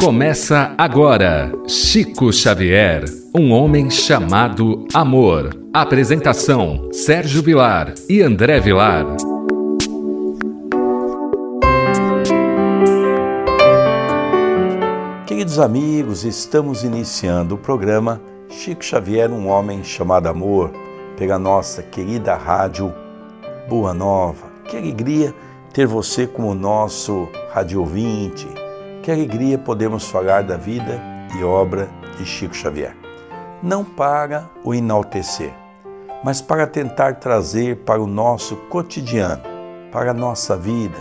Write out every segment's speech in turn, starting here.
Começa agora Chico Xavier, um homem chamado amor. Apresentação: Sérgio Vilar e André Vilar. Queridos amigos, estamos iniciando o programa Chico Xavier, um homem chamado amor, pela nossa querida rádio Boa Nova. Que alegria ter você como nosso rádio ouvinte que alegria podemos falar da vida e obra de Chico Xavier. Não para o enaltecer, mas para tentar trazer para o nosso cotidiano, para a nossa vida,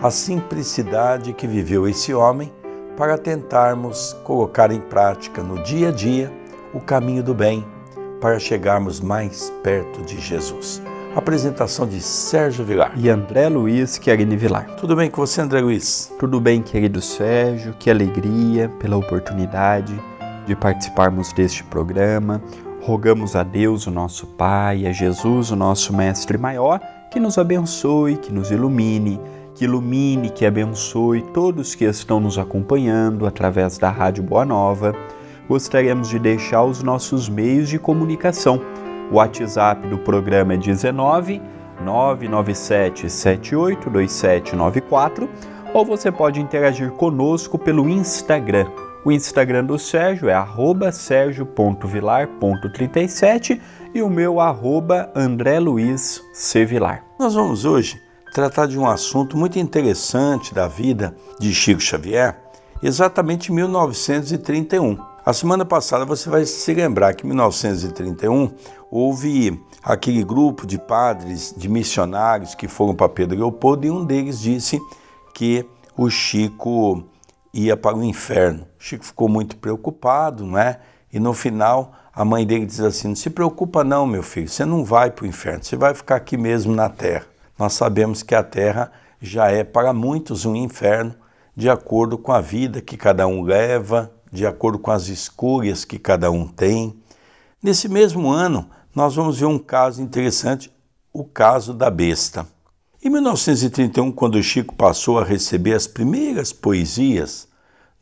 a simplicidade que viveu esse homem, para tentarmos colocar em prática no dia a dia o caminho do bem, para chegarmos mais perto de Jesus. Apresentação de Sérgio Vilar. E André Luiz Querini Vilar. Tudo bem com você, André Luiz? Tudo bem, querido Sérgio. Que alegria pela oportunidade de participarmos deste programa. Rogamos a Deus, o nosso Pai, a Jesus, o nosso Mestre maior, que nos abençoe, que nos ilumine, que ilumine, que abençoe todos que estão nos acompanhando através da Rádio Boa Nova. Gostaríamos de deixar os nossos meios de comunicação o WhatsApp do programa é 19 997 782794 ou você pode interagir conosco pelo Instagram. O Instagram do Sérgio é sergio.vilar.37 e o meu arroba André Luiz C. Vilar. Nós vamos hoje tratar de um assunto muito interessante da vida de Chico Xavier, exatamente em 1931. A semana passada você vai se lembrar que em 1931 houve aquele grupo de padres, de missionários que foram para Pedro Leopoldo e um deles disse que o Chico ia para o inferno. O Chico ficou muito preocupado, não é? E no final a mãe dele diz assim: Não se preocupa, não, meu filho, você não vai para o inferno, você vai ficar aqui mesmo na terra. Nós sabemos que a terra já é para muitos um inferno, de acordo com a vida que cada um leva, de acordo com as escolhas que cada um tem. Nesse mesmo ano, nós vamos ver um caso interessante, o caso da besta. Em 1931, quando Chico passou a receber as primeiras poesias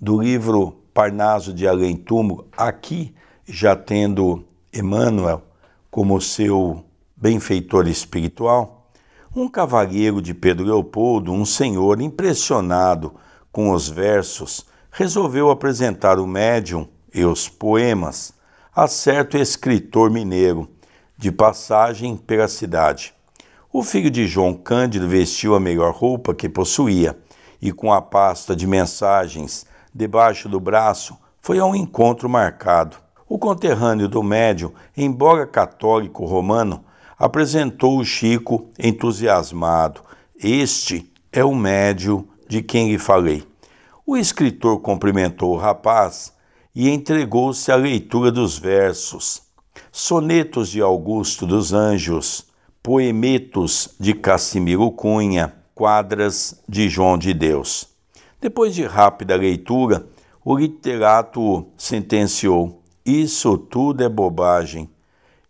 do livro Parnaso de Além Túmulo, aqui já tendo Emmanuel como seu benfeitor espiritual, um cavalheiro de Pedro Leopoldo, um senhor impressionado com os versos resolveu apresentar o médium e os poemas a certo escritor mineiro, de passagem pela cidade. O filho de João Cândido vestiu a melhor roupa que possuía e, com a pasta de mensagens debaixo do braço, foi ao encontro marcado. O conterrâneo do médium, embora católico romano, apresentou o Chico entusiasmado. Este é o médium de quem lhe falei. O escritor cumprimentou o rapaz e entregou-se à leitura dos versos, sonetos de Augusto dos Anjos, poemetos de Cassimiro Cunha, quadras de João de Deus. Depois de rápida leitura, o literato sentenciou: Isso tudo é bobagem.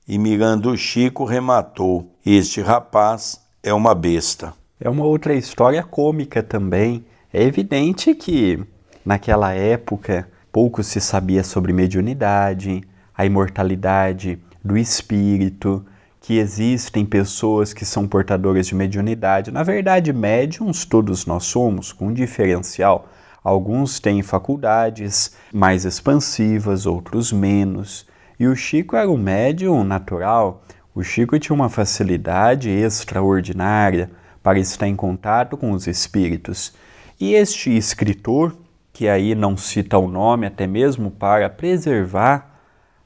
E mirando Chico, rematou: Este rapaz é uma besta. É uma outra história cômica também é evidente que naquela época pouco se sabia sobre mediunidade, a imortalidade do espírito, que existem pessoas que são portadoras de mediunidade. Na verdade, médiums todos nós somos, com um diferencial. Alguns têm faculdades mais expansivas, outros menos. E o Chico era um médium natural. O Chico tinha uma facilidade extraordinária para estar em contato com os espíritos. E este escritor, que aí não cita o nome, até mesmo para preservar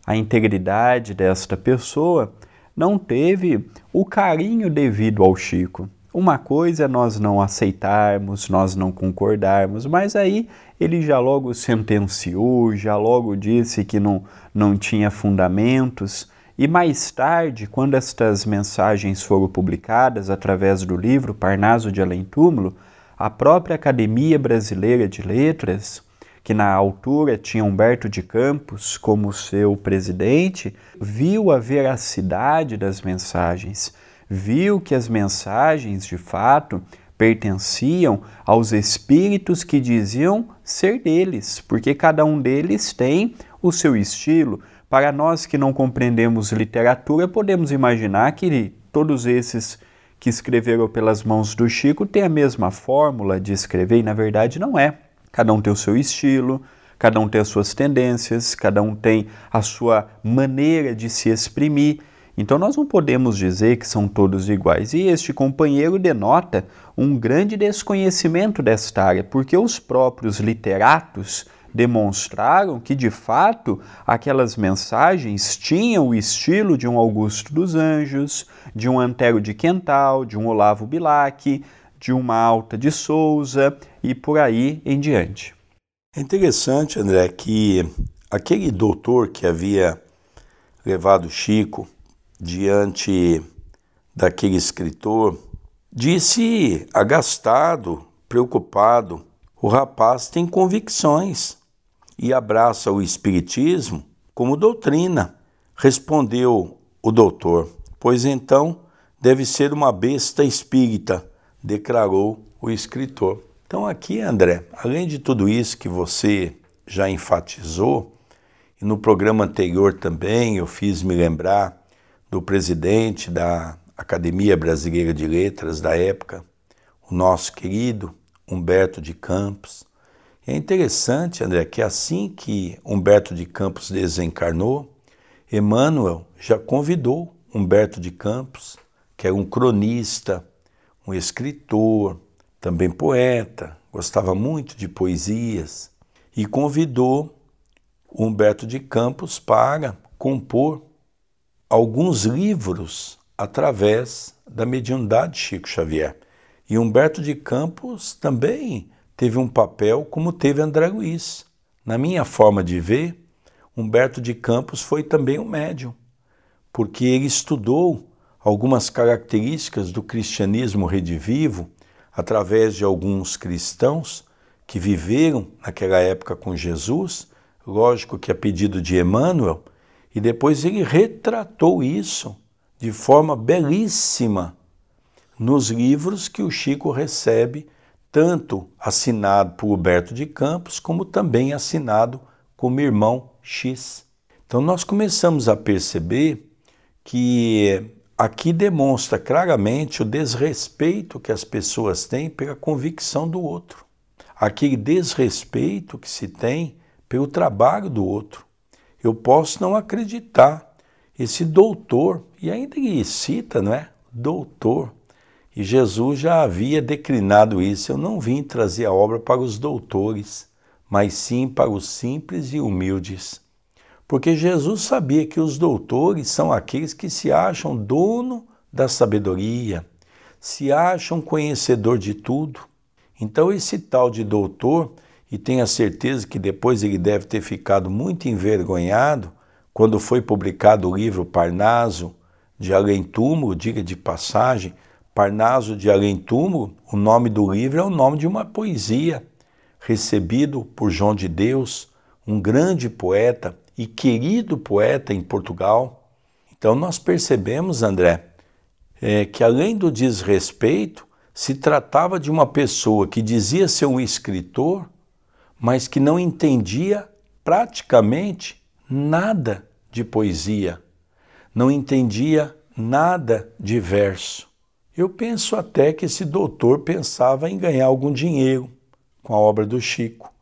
a integridade desta pessoa, não teve o carinho devido ao Chico. Uma coisa é nós não aceitarmos, nós não concordarmos, mas aí ele já logo sentenciou, já logo disse que não, não tinha fundamentos. E mais tarde, quando estas mensagens foram publicadas através do livro Parnaso de Além Túmulo, a própria Academia Brasileira de Letras, que na altura tinha Humberto de Campos como seu presidente, viu a veracidade das mensagens, viu que as mensagens, de fato, pertenciam aos espíritos que diziam ser deles, porque cada um deles tem o seu estilo. Para nós que não compreendemos literatura, podemos imaginar que todos esses que escreveram pelas mãos do Chico têm a mesma fórmula de escrever, e na verdade não é. Cada um tem o seu estilo, cada um tem as suas tendências, cada um tem a sua maneira de se exprimir. Então nós não podemos dizer que são todos iguais. E este companheiro denota um grande desconhecimento desta área, porque os próprios literatos demonstraram que, de fato, aquelas mensagens tinham o estilo de um Augusto dos Anjos, de um Antero de Quental, de um Olavo Bilac, de uma Alta de Souza e por aí em diante. É interessante, André, que aquele doutor que havia levado Chico diante daquele escritor disse agastado, preocupado: o rapaz tem convicções e abraça o Espiritismo como doutrina. Respondeu o doutor: Pois então deve ser uma besta espírita, declarou o escritor. Então, aqui, André, além de tudo isso que você já enfatizou, e no programa anterior também eu fiz me lembrar do presidente da Academia Brasileira de Letras da época, o nosso querido Humberto de Campos, é interessante, André, que assim que Humberto de Campos desencarnou, Emmanuel já convidou Humberto de Campos, que era um cronista, um escritor, também poeta, gostava muito de poesias, e convidou Humberto de Campos para compor alguns livros através da mediunidade de Chico Xavier. E Humberto de Campos também teve um papel como teve André Luiz. Na minha forma de ver, Humberto de Campos foi também um médium, porque ele estudou algumas características do cristianismo redivivo através de alguns cristãos que viveram naquela época com Jesus, lógico que a pedido de Emmanuel, e depois ele retratou isso de forma belíssima nos livros que o Chico recebe tanto assinado por Huberto de Campos, como também assinado como irmão X. Então nós começamos a perceber que aqui demonstra claramente o desrespeito que as pessoas têm pela convicção do outro. Aquele desrespeito que se tem pelo trabalho do outro. Eu posso não acreditar. Esse doutor, e ainda ele cita, não é? Doutor. E Jesus já havia declinado isso. Eu não vim trazer a obra para os doutores, mas sim para os simples e humildes. Porque Jesus sabia que os doutores são aqueles que se acham dono da sabedoria, se acham conhecedor de tudo. Então, esse tal de doutor, e tenha certeza que depois ele deve ter ficado muito envergonhado quando foi publicado o livro Parnaso de Além Túmulo, diga de passagem, Parnaso de Além Túmulo, o nome do livro é o nome de uma poesia, recebido por João de Deus, um grande poeta e querido poeta em Portugal. Então nós percebemos, André, é, que além do desrespeito, se tratava de uma pessoa que dizia ser um escritor, mas que não entendia praticamente nada de poesia, não entendia nada de verso. Eu penso até que esse doutor pensava em ganhar algum dinheiro com a obra do Chico.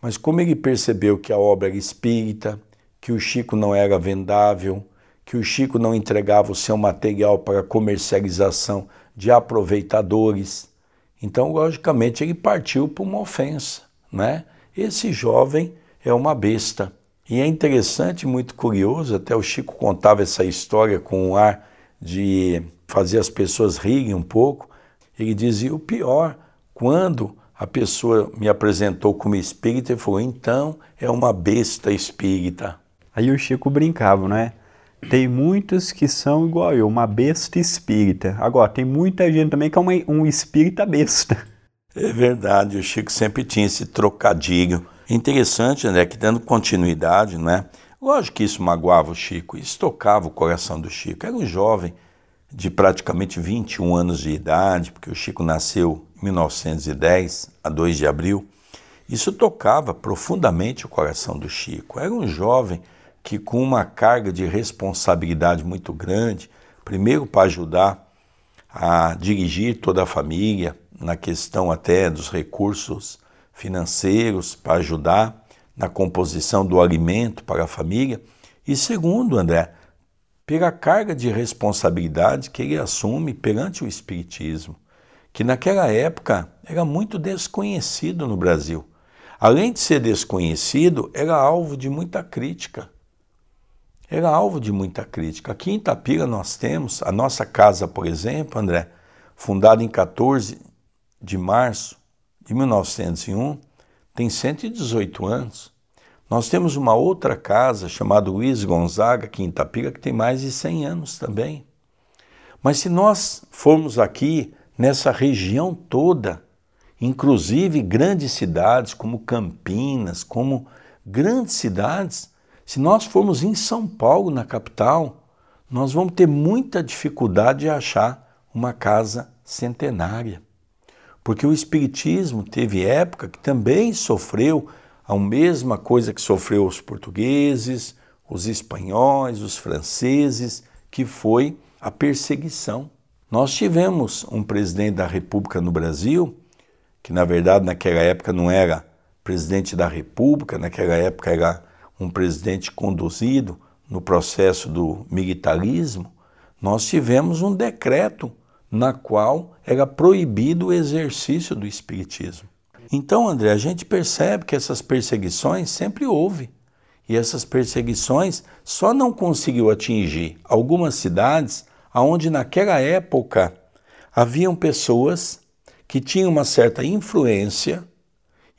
Mas como ele percebeu que a obra era espírita, que o Chico não era vendável, que o Chico não entregava o seu material para comercialização de aproveitadores, então logicamente ele partiu para uma ofensa, né? Esse jovem é uma besta. E é interessante, muito curioso, até o Chico contava essa história com um ar de fazer as pessoas rirem um pouco. Ele dizia o pior, quando a pessoa me apresentou como espírita, ele falou: então é uma besta espírita. Aí o Chico brincava, né? Tem muitos que são igual eu, uma besta espírita. Agora, tem muita gente também que é uma, um espírita besta. É verdade, o Chico sempre tinha esse trocadilho. Interessante, André, que dando continuidade, né? Lógico que isso magoava o Chico, isso tocava o coração do Chico. Era um jovem de praticamente 21 anos de idade, porque o Chico nasceu em 1910, a 2 de abril, isso tocava profundamente o coração do Chico. Era um jovem que, com uma carga de responsabilidade muito grande, primeiro para ajudar a dirigir toda a família, na questão até dos recursos financeiros, para ajudar na composição do alimento para a família, e segundo, André, pela carga de responsabilidade que ele assume perante o Espiritismo, que naquela época era muito desconhecido no Brasil. Além de ser desconhecido, era alvo de muita crítica. Era alvo de muita crítica. Aqui em Itapira nós temos a nossa casa, por exemplo, André, fundada em 14 de março de 1901, tem 118 anos. Nós temos uma outra casa chamada Luiz Gonzaga, aqui em Itapira, que tem mais de 100 anos também. Mas se nós formos aqui nessa região toda, inclusive grandes cidades como Campinas, como grandes cidades, se nós formos em São Paulo, na capital, nós vamos ter muita dificuldade de achar uma casa centenária. Porque o Espiritismo teve época que também sofreu a mesma coisa que sofreu os portugueses, os espanhóis, os franceses, que foi a perseguição. Nós tivemos um presidente da República no Brasil que na verdade naquela época não era presidente da República, naquela época era um presidente conduzido no processo do militarismo, nós tivemos um decreto na qual era proibido o exercício do espiritismo. Então, André, a gente percebe que essas perseguições sempre houve. E essas perseguições só não conseguiu atingir algumas cidades onde naquela época haviam pessoas que tinham uma certa influência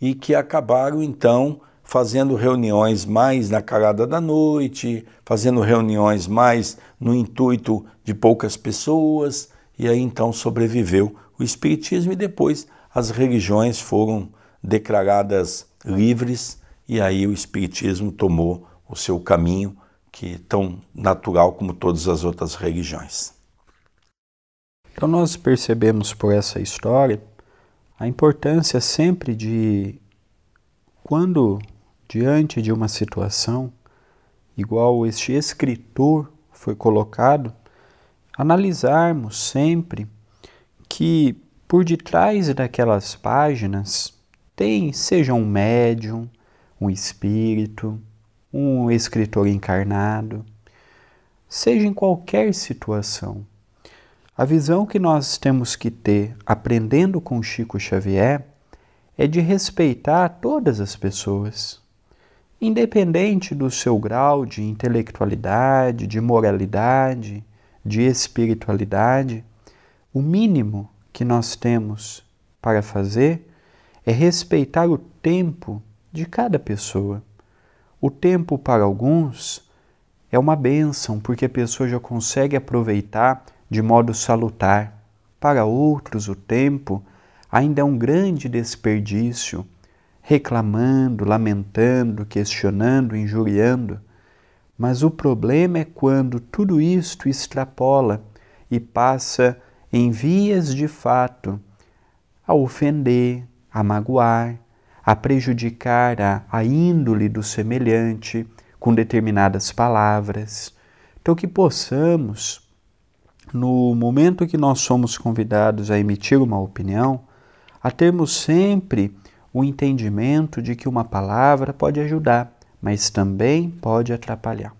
e que acabaram então fazendo reuniões mais na calada da noite, fazendo reuniões mais no intuito de poucas pessoas, e aí então sobreviveu o Espiritismo e depois as religiões foram declaradas livres e aí o Espiritismo tomou o seu caminho, que é tão natural como todas as outras religiões. Então, nós percebemos por essa história a importância sempre de, quando diante de uma situação igual este escritor foi colocado, analisarmos sempre que por detrás daquelas páginas tem, seja um médium, um espírito, um escritor encarnado, seja em qualquer situação, a visão que nós temos que ter aprendendo com Chico Xavier é de respeitar todas as pessoas, independente do seu grau de intelectualidade, de moralidade, de espiritualidade. O mínimo que nós temos para fazer é respeitar o tempo de cada pessoa. O tempo para alguns é uma bênção, porque a pessoa já consegue aproveitar de modo salutar. Para outros, o tempo ainda é um grande desperdício, reclamando, lamentando, questionando, injuriando. Mas o problema é quando tudo isto extrapola e passa em vias de fato a ofender, a magoar, a prejudicar a, a índole do semelhante com determinadas palavras. Então, que possamos no momento que nós somos convidados a emitir uma opinião, a termos sempre o entendimento de que uma palavra pode ajudar, mas também pode atrapalhar.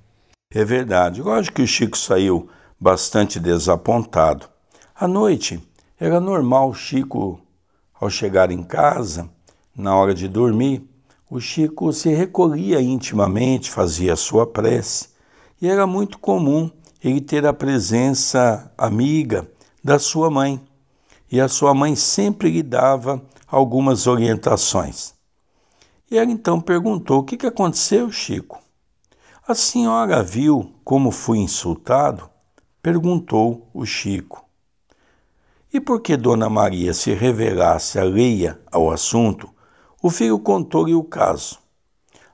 É verdade. Lógico que o Chico saiu bastante desapontado. À noite, era normal Chico, ao chegar em casa, na hora de dormir, o Chico se recolhia intimamente, fazia sua prece, e era muito comum ele ter a presença amiga da sua mãe. E a sua mãe sempre lhe dava algumas orientações. E ela então perguntou: O que, que aconteceu, Chico? A senhora viu como fui insultado? perguntou o Chico. E por que Dona Maria se revelasse alheia ao assunto, o filho contou-lhe o caso.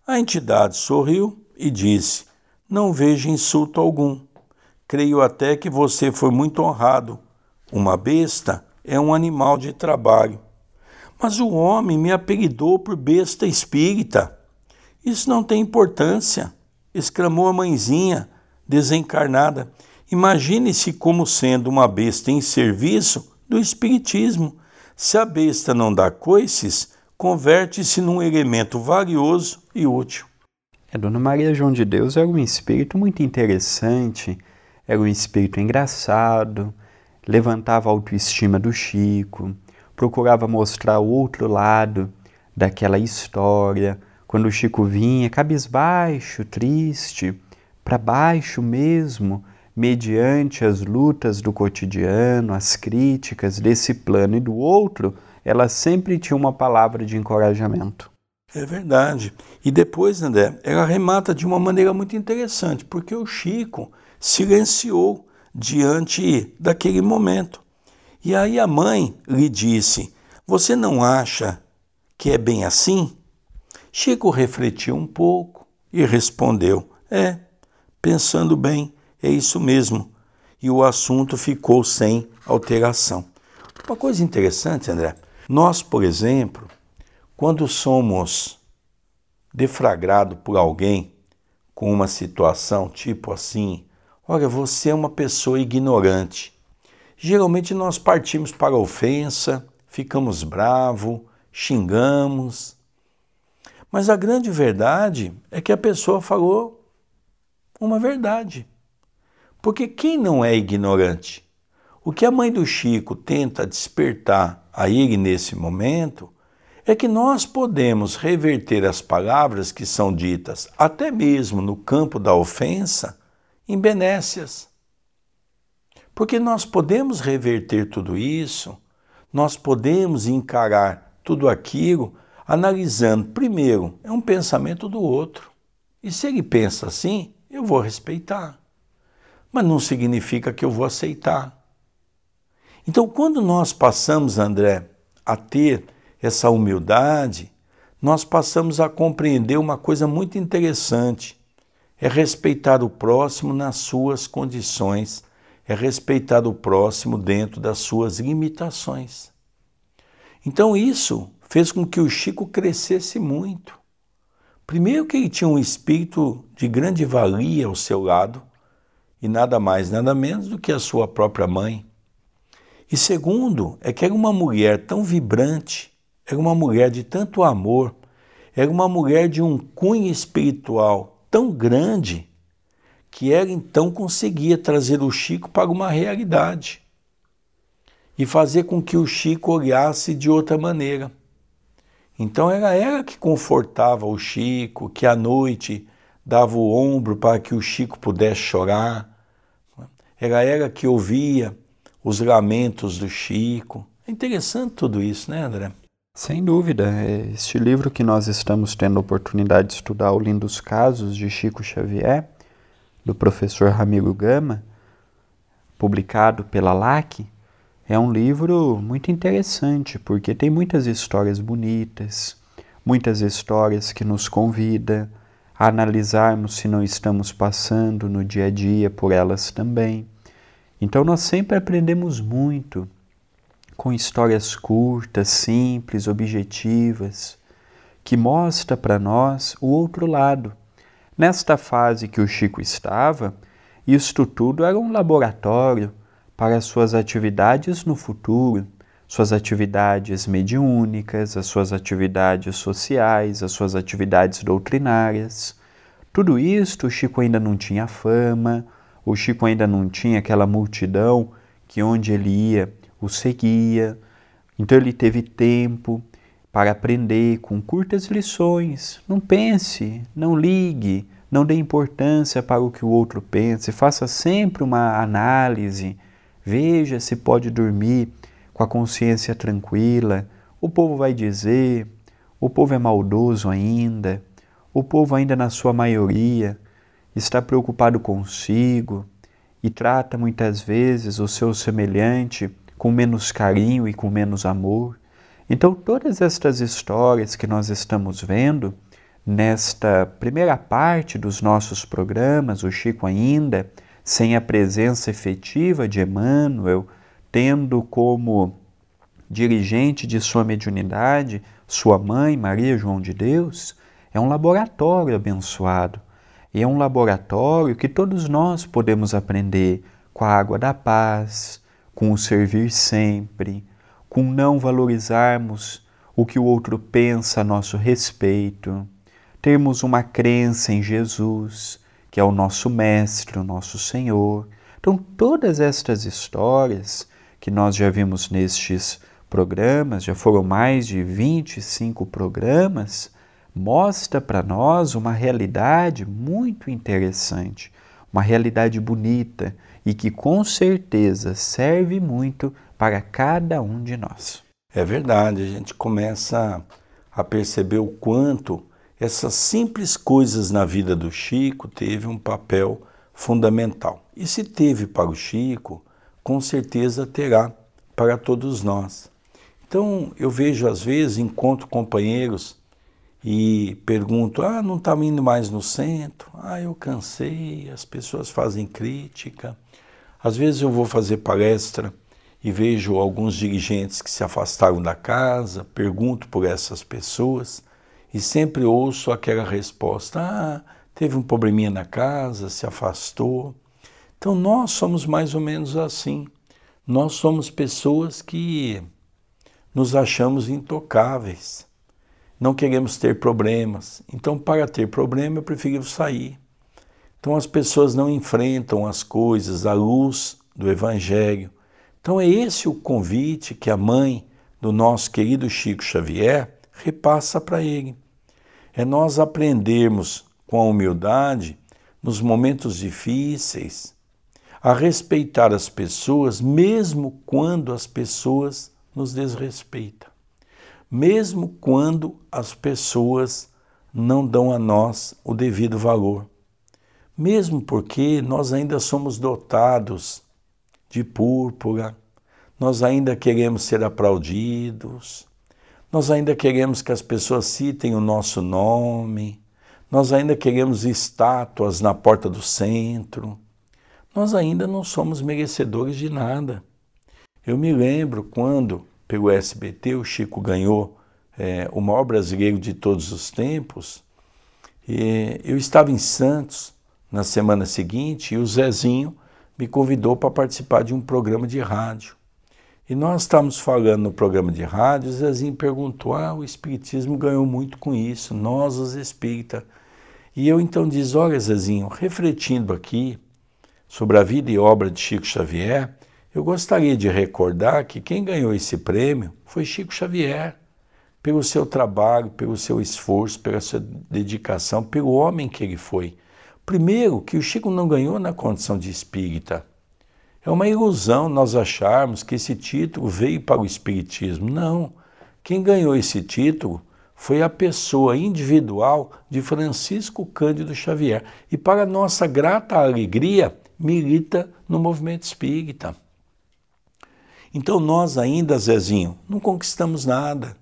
A entidade sorriu e disse: Não vejo insulto algum. Creio até que você foi muito honrado. Uma besta é um animal de trabalho. Mas o homem me apelidou por besta espírita. Isso não tem importância, exclamou a mãezinha, desencarnada. Imagine-se como sendo uma besta em serviço do Espiritismo. Se a besta não dá coices, converte-se num elemento valioso e útil. A Dona Maria João de Deus era um espírito muito interessante, era um espírito engraçado, levantava a autoestima do Chico, procurava mostrar o outro lado daquela história. Quando o Chico vinha cabisbaixo, triste, para baixo mesmo, mediante as lutas do cotidiano, as críticas desse plano e do outro, ela sempre tinha uma palavra de encorajamento. É verdade. E depois, André, ela remata de uma maneira muito interessante, porque o Chico silenciou diante daquele momento. E aí a mãe lhe disse: Você não acha que é bem assim? Chico refletiu um pouco e respondeu: É, pensando bem, é isso mesmo. E o assunto ficou sem alteração. Uma coisa interessante, André, nós, por exemplo, quando somos deflagrados por alguém com uma situação tipo assim, olha, você é uma pessoa ignorante. Geralmente nós partimos para a ofensa, ficamos bravos, xingamos. Mas a grande verdade é que a pessoa falou uma verdade. Porque quem não é ignorante? O que a mãe do Chico tenta despertar a ele nesse momento é que nós podemos reverter as palavras que são ditas, até mesmo no campo da ofensa, em benécias. Porque nós podemos reverter tudo isso, nós podemos encarar tudo aquilo analisando, primeiro, é um pensamento do outro. E se ele pensa assim, eu vou respeitar. Mas não significa que eu vou aceitar. Então, quando nós passamos, André, a ter essa humildade, nós passamos a compreender uma coisa muito interessante: é respeitar o próximo nas suas condições, é respeitar o próximo dentro das suas limitações. Então, isso fez com que o Chico crescesse muito. Primeiro, que ele tinha um espírito de grande valia ao seu lado, e nada mais, nada menos do que a sua própria mãe. E segundo, é que era uma mulher tão vibrante, era uma mulher de tanto amor, era uma mulher de um cunho espiritual tão grande que ela então conseguia trazer o Chico para uma realidade e fazer com que o Chico olhasse de outra maneira. Então era ela que confortava o Chico, que à noite dava o ombro para que o Chico pudesse chorar. Era ela que ouvia os lamentos do Chico. É interessante tudo isso, né, André? Sem dúvida. É, este livro que nós estamos tendo a oportunidade de estudar, O Lindos Casos de Chico Xavier, do professor Ramiro Gama, publicado pela LAC, é um livro muito interessante, porque tem muitas histórias bonitas, muitas histórias que nos convida analisarmos se não estamos passando no dia a dia por elas também. Então nós sempre aprendemos muito com histórias curtas, simples, objetivas, que mostra para nós o outro lado. Nesta fase que o Chico estava, isto tudo era um laboratório para suas atividades no futuro, suas atividades mediúnicas, as suas atividades sociais, as suas atividades doutrinárias. Tudo isto o Chico ainda não tinha fama, o Chico ainda não tinha aquela multidão que onde ele ia o seguia. Então ele teve tempo para aprender com curtas lições. Não pense, não ligue, não dê importância para o que o outro pense. Faça sempre uma análise. Veja se pode dormir com a consciência tranquila. O povo vai dizer, o povo é maldoso ainda, o povo, ainda na sua maioria, está preocupado consigo e trata muitas vezes o seu semelhante com menos carinho e com menos amor. Então, todas estas histórias que nós estamos vendo nesta primeira parte dos nossos programas, o Chico ainda sem a presença efetiva de Emmanuel, tendo como dirigente de sua mediunidade sua mãe, Maria João de Deus, é um laboratório abençoado. E é um laboratório que todos nós podemos aprender com a água da paz, com o servir sempre, com não valorizarmos o que o outro pensa a nosso respeito, termos uma crença em Jesus, que é o nosso Mestre, o nosso Senhor. Então, todas estas histórias que nós já vimos nestes programas, já foram mais de 25 programas, mostra para nós uma realidade muito interessante, uma realidade bonita e que com certeza serve muito para cada um de nós. É verdade, a gente começa a perceber o quanto essas simples coisas na vida do Chico teve um papel fundamental. E se teve para o Chico, com certeza terá para todos nós. Então eu vejo às vezes, encontro companheiros e pergunto: ah, não está indo mais no centro? Ah, eu cansei, as pessoas fazem crítica. Às vezes eu vou fazer palestra e vejo alguns dirigentes que se afastaram da casa, pergunto por essas pessoas e sempre ouço aquela resposta: ah, teve um probleminha na casa, se afastou. Então nós somos mais ou menos assim. Nós somos pessoas que nos achamos intocáveis. Não queremos ter problemas. Então, para ter problema, eu prefiro sair. Então, as pessoas não enfrentam as coisas à luz do Evangelho. Então, é esse o convite que a mãe do nosso querido Chico Xavier repassa para ele. É nós aprendermos com a humildade, nos momentos difíceis, a respeitar as pessoas, mesmo quando as pessoas nos desrespeita, mesmo quando as pessoas não dão a nós o devido valor, mesmo porque nós ainda somos dotados de púrpura, nós ainda queremos ser aplaudidos, nós ainda queremos que as pessoas citem o nosso nome, nós ainda queremos estátuas na porta do centro, nós ainda não somos merecedores de nada. Eu me lembro quando, pelo SBT, o Chico ganhou é, o maior brasileiro de todos os tempos. E eu estava em Santos na semana seguinte e o Zezinho me convidou para participar de um programa de rádio. E nós estávamos falando no programa de rádio, o Zezinho perguntou: Ah, o Espiritismo ganhou muito com isso, nós, os espíritas. E eu então disse: Olha, Zezinho, refletindo aqui sobre a vida e obra de Chico Xavier, eu gostaria de recordar que quem ganhou esse prêmio foi Chico Xavier, pelo seu trabalho, pelo seu esforço, pela sua dedicação, pelo homem que ele foi. Primeiro, que o Chico não ganhou na condição de espírita. É uma ilusão nós acharmos que esse título veio para o espiritismo. Não. Quem ganhou esse título foi a pessoa individual de Francisco Cândido Xavier. E, para nossa grata alegria, milita no movimento espírita. Então nós ainda, Zezinho, não conquistamos nada.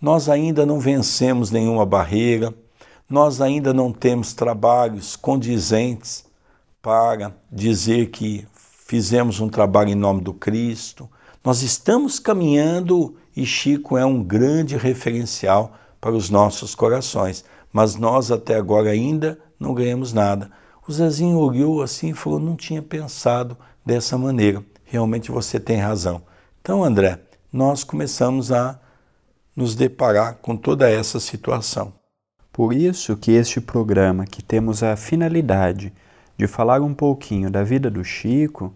Nós ainda não vencemos nenhuma barreira, nós ainda não temos trabalhos condizentes para dizer que fizemos um trabalho em nome do Cristo. Nós estamos caminhando e Chico é um grande referencial para os nossos corações, mas nós até agora ainda não ganhamos nada. O Zezinho olhou assim e falou: não tinha pensado dessa maneira realmente você tem razão. Então, André, nós começamos a nos deparar com toda essa situação. Por isso que este programa, que temos a finalidade de falar um pouquinho da vida do Chico,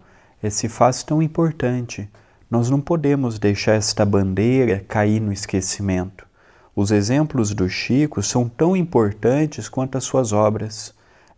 se faz tão importante. Nós não podemos deixar esta bandeira cair no esquecimento. Os exemplos do Chico são tão importantes quanto as suas obras.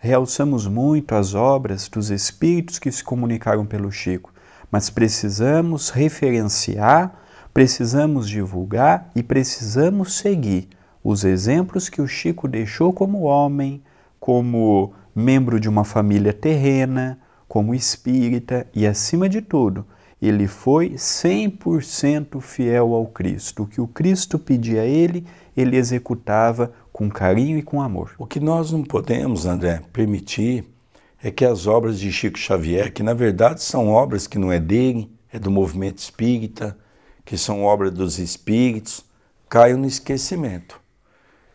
Realçamos muito as obras dos espíritos que se comunicaram pelo Chico, mas precisamos referenciar, precisamos divulgar e precisamos seguir os exemplos que o Chico deixou como homem, como membro de uma família terrena, como espírita e, acima de tudo, ele foi 100% fiel ao Cristo. O que o Cristo pedia a ele, ele executava com carinho e com amor. O que nós não podemos, André, permitir é que as obras de Chico Xavier, que na verdade são obras que não é dele, é do movimento espírita, que são obras dos espíritos, caiam no esquecimento.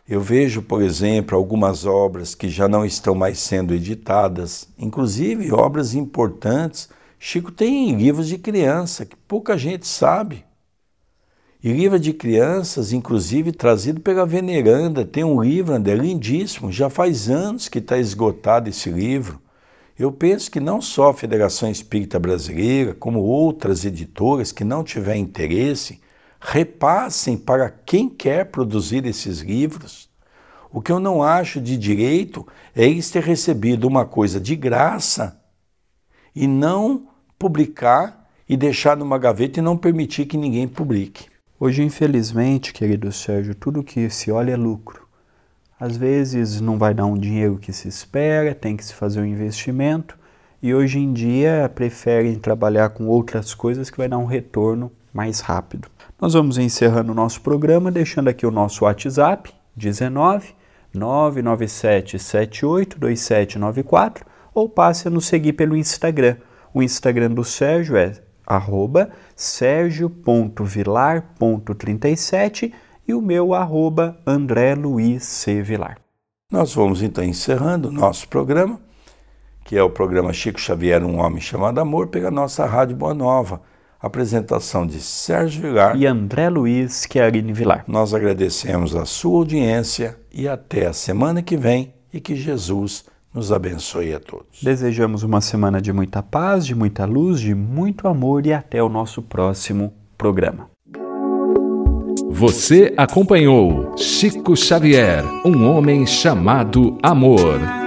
Eu vejo, por exemplo, algumas obras que já não estão mais sendo editadas, inclusive obras importantes. Chico tem livros de criança que pouca gente sabe. E livro de crianças, inclusive trazido pela Veneranda, tem um livro, André, lindíssimo, já faz anos que está esgotado esse livro. Eu penso que não só a Federação Espírita Brasileira, como outras editoras que não tiverem interesse, repassem para quem quer produzir esses livros. O que eu não acho de direito é eles ter recebido uma coisa de graça e não publicar e deixar numa gaveta e não permitir que ninguém publique. Hoje, infelizmente, querido Sérgio, tudo que se olha é lucro. Às vezes não vai dar um dinheiro que se espera, tem que se fazer um investimento e hoje em dia preferem trabalhar com outras coisas que vai dar um retorno mais rápido. Nós vamos encerrando o nosso programa, deixando aqui o nosso WhatsApp 19 997 782794 ou passe a nos seguir pelo Instagram. O Instagram do Sérgio é arroba sergio.vilar.37 e o meu arroba André Luiz C. Vilar. Nós vamos então encerrando o nosso programa, que é o programa Chico Xavier, um homem chamado Amor, pela nossa Rádio Boa Nova. Apresentação de Sérgio Vilar e André Luiz Chiarini Vilar. Nós agradecemos a sua audiência e até a semana que vem e que Jesus nos abençoe a todos. Desejamos uma semana de muita paz, de muita luz, de muito amor e até o nosso próximo programa. Você acompanhou Chico Xavier, um homem chamado Amor.